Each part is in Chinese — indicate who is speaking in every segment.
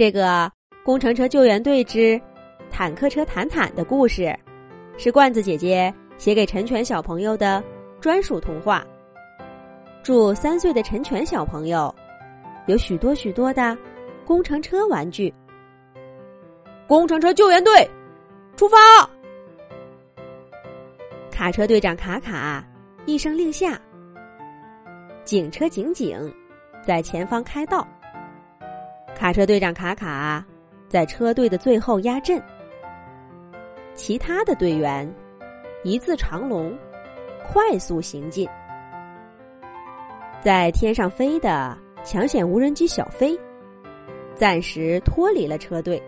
Speaker 1: 这个工程车救援队之坦克车坦坦的故事，是罐子姐姐写给陈全小朋友的专属童话。祝三岁的陈全小朋友有许多许多的工程车玩具。
Speaker 2: 工程车救援队出发！
Speaker 1: 卡车队长卡卡一声令下，警车警警在前方开道。卡车队长卡卡在车队的最后压阵，其他的队员一字长龙，快速行进。在天上飞的抢险无人机小飞，暂时脱离了车队，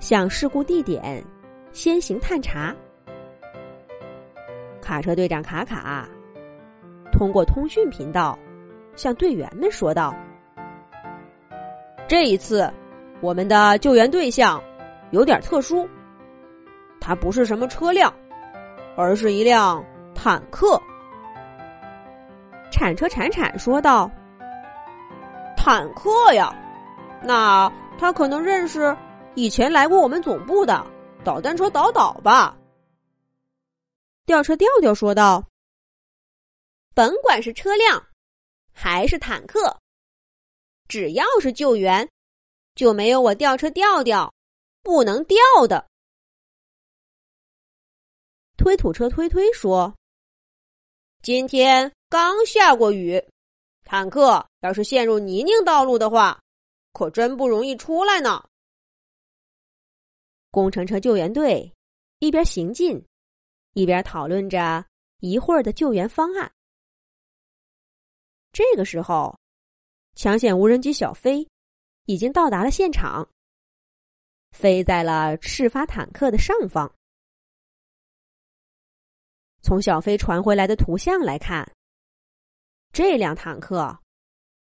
Speaker 1: 向事故地点先行探查。卡车队长卡卡通过通讯频道向队员们说道。
Speaker 2: 这一次，我们的救援对象有点特殊，它不是什么车辆，而是一辆坦克。
Speaker 1: 铲车铲铲说道：“
Speaker 2: 坦克呀，那他可能认识以前来过我们总部的导弹车导导吧？”
Speaker 1: 吊车调调说道：“
Speaker 3: 甭管是车辆，还是坦克。”只要是救援，就没有我吊车吊吊不能吊的。
Speaker 1: 推土车推推说：“
Speaker 2: 今天刚下过雨，坦克要是陷入泥泞道路的话，可真不容易出来呢。”
Speaker 1: 工程车救援队一边行进，一边讨论着一会儿的救援方案。这个时候。抢险无人机小飞已经到达了现场，飞在了事发坦克的上方。从小飞传回来的图像来看，这辆坦克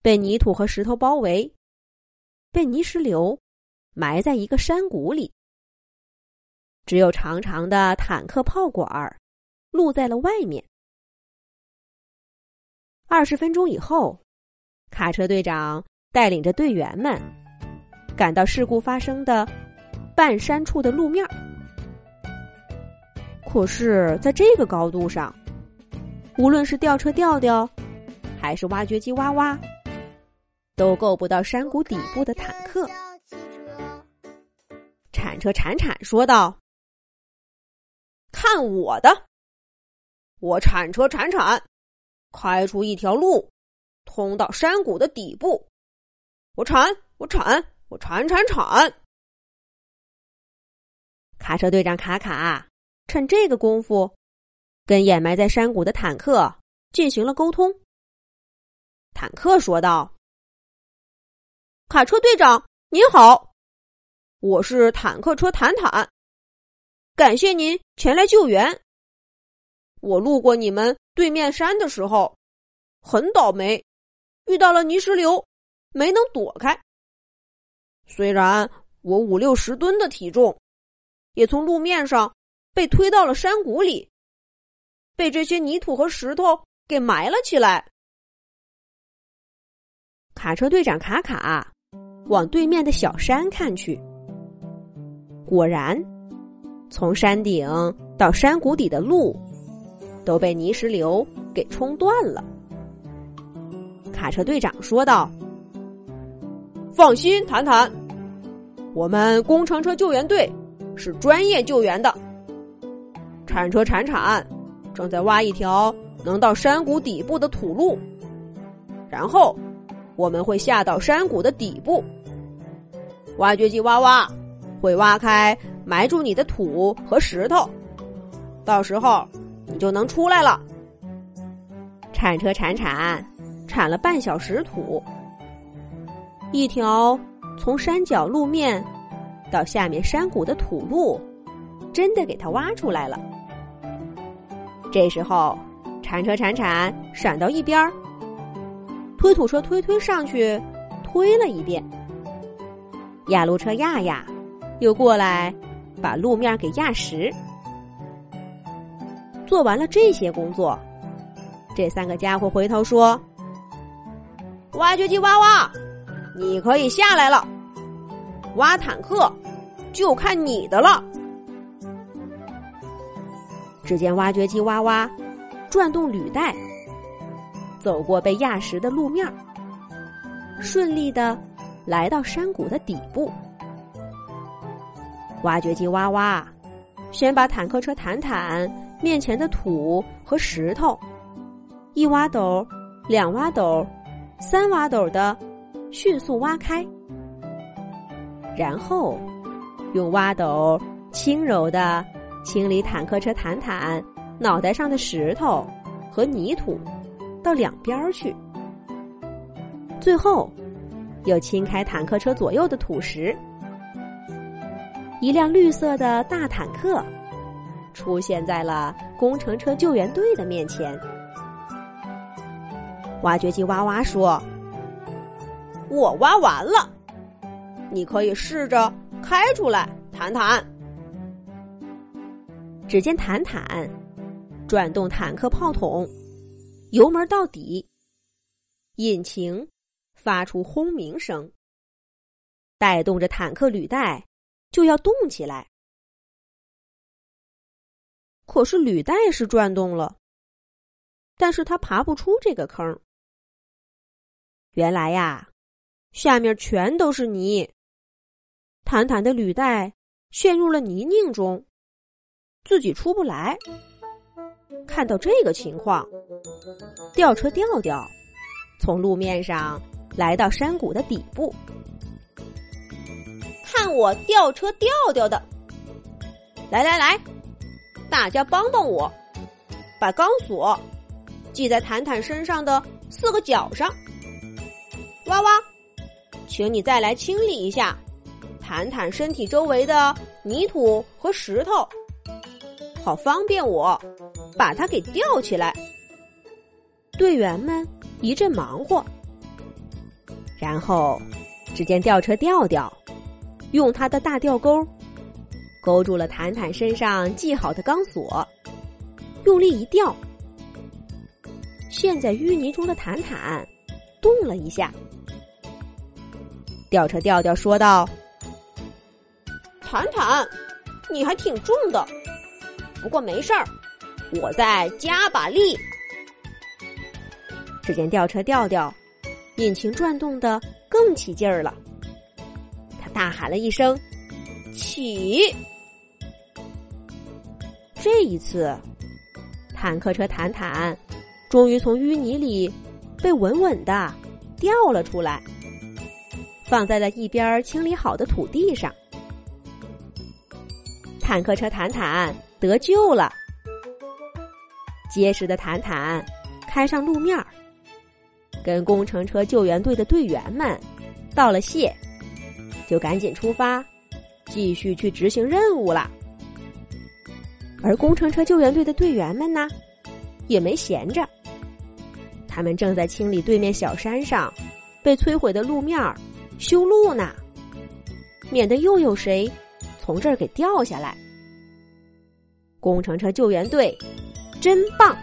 Speaker 1: 被泥土和石头包围，被泥石流埋在一个山谷里，只有长长的坦克炮管露在了外面。二十分钟以后。卡车队长带领着队员们赶到事故发生的半山处的路面可是，在这个高度上，无论是吊车吊吊，还是挖掘机挖挖，都够不到山谷底部的坦克。铲车铲铲说道：“
Speaker 2: 看我的！我铲车铲铲，开出一条路。”通到山谷的底部，我铲，我铲，我铲铲铲。
Speaker 1: 卡车队长卡卡趁这个功夫，跟掩埋在山谷的坦克进行了沟通。坦克说道：“
Speaker 2: 卡车队长您好，我是坦克车坦坦，感谢您前来救援。我路过你们对面山的时候，很倒霉。”遇到了泥石流，没能躲开。虽然我五六十吨的体重，也从路面上被推到了山谷里，被这些泥土和石头给埋了起来。
Speaker 1: 卡车队长卡卡往对面的小山看去，果然，从山顶到山谷底的路都被泥石流给冲断了。卡车队长说道：“
Speaker 2: 放心，谈谈，我们工程车救援队是专业救援的。铲车铲铲，正在挖一条能到山谷底部的土路，然后我们会下到山谷的底部。挖掘机挖挖，会挖开埋住你的土和石头，到时候你就能出来了。
Speaker 1: 铲车铲铲。”铲了半小时土，一条从山脚路面到下面山谷的土路，真的给他挖出来了。这时候，铲车铲铲闪到一边儿，推土车推推上去推了一遍，压路车压压又过来把路面给压实。做完了这些工作，这三个家伙回头说。
Speaker 2: 挖掘机挖挖，你可以下来了。挖坦克就看你的了。
Speaker 1: 只见挖掘机哇哇转动履带，走过被压实的路面，顺利的来到山谷的底部。挖掘机哇哇先把坦克车坦坦面前的土和石头一挖斗、两挖斗、三挖斗的迅速挖开，然后用挖斗轻柔的。清理坦克车坦坦脑袋上的石头和泥土到两边去，最后又清开坦克车左右的土石。一辆绿色的大坦克出现在了工程车救援队的面前。挖掘机哇哇说：“
Speaker 2: 我挖完了，你可以试着开出来，谈谈。”
Speaker 1: 只见坦坦转动坦克炮筒，油门到底，引擎发出轰鸣声，带动着坦克履带就要动起来。可是履带是转动了，但是他爬不出这个坑。原来呀，下面全都是泥，坦坦的履带陷入了泥泞中。自己出不来，看到这个情况，吊车吊吊从路面上来到山谷的底部，
Speaker 2: 看我吊车吊吊的！来来来，大家帮帮我，把钢索系在坦坦身上的四个角上。哇哇，请你再来清理一下坦坦身体周围的泥土和石头。好方便我把它给吊起来。
Speaker 1: 队员们一阵忙活，然后只见吊车吊吊用他的大吊钩勾住了坦坦身上系好的钢索，用力一吊，陷在淤泥中的坦坦动了一下。吊车吊吊说道：“
Speaker 2: 坦坦，你还挺重的。”不过没事儿，我再加把力。
Speaker 1: 只见吊车吊吊，引擎转动的更起劲儿了。他大喊了一声：“起！”这一次，坦克车坦坦终于从淤泥里被稳稳的吊了出来，放在了一边清理好的土地上。坦克车坦坦。得救了！结实的坦坦开上路面儿，跟工程车救援队的队员们道了谢，就赶紧出发，继续去执行任务了。而工程车救援队的队员们呢，也没闲着，他们正在清理对面小山上被摧毁的路面儿，修路呢，免得又有谁从这儿给掉下来。工程车救援队，真棒！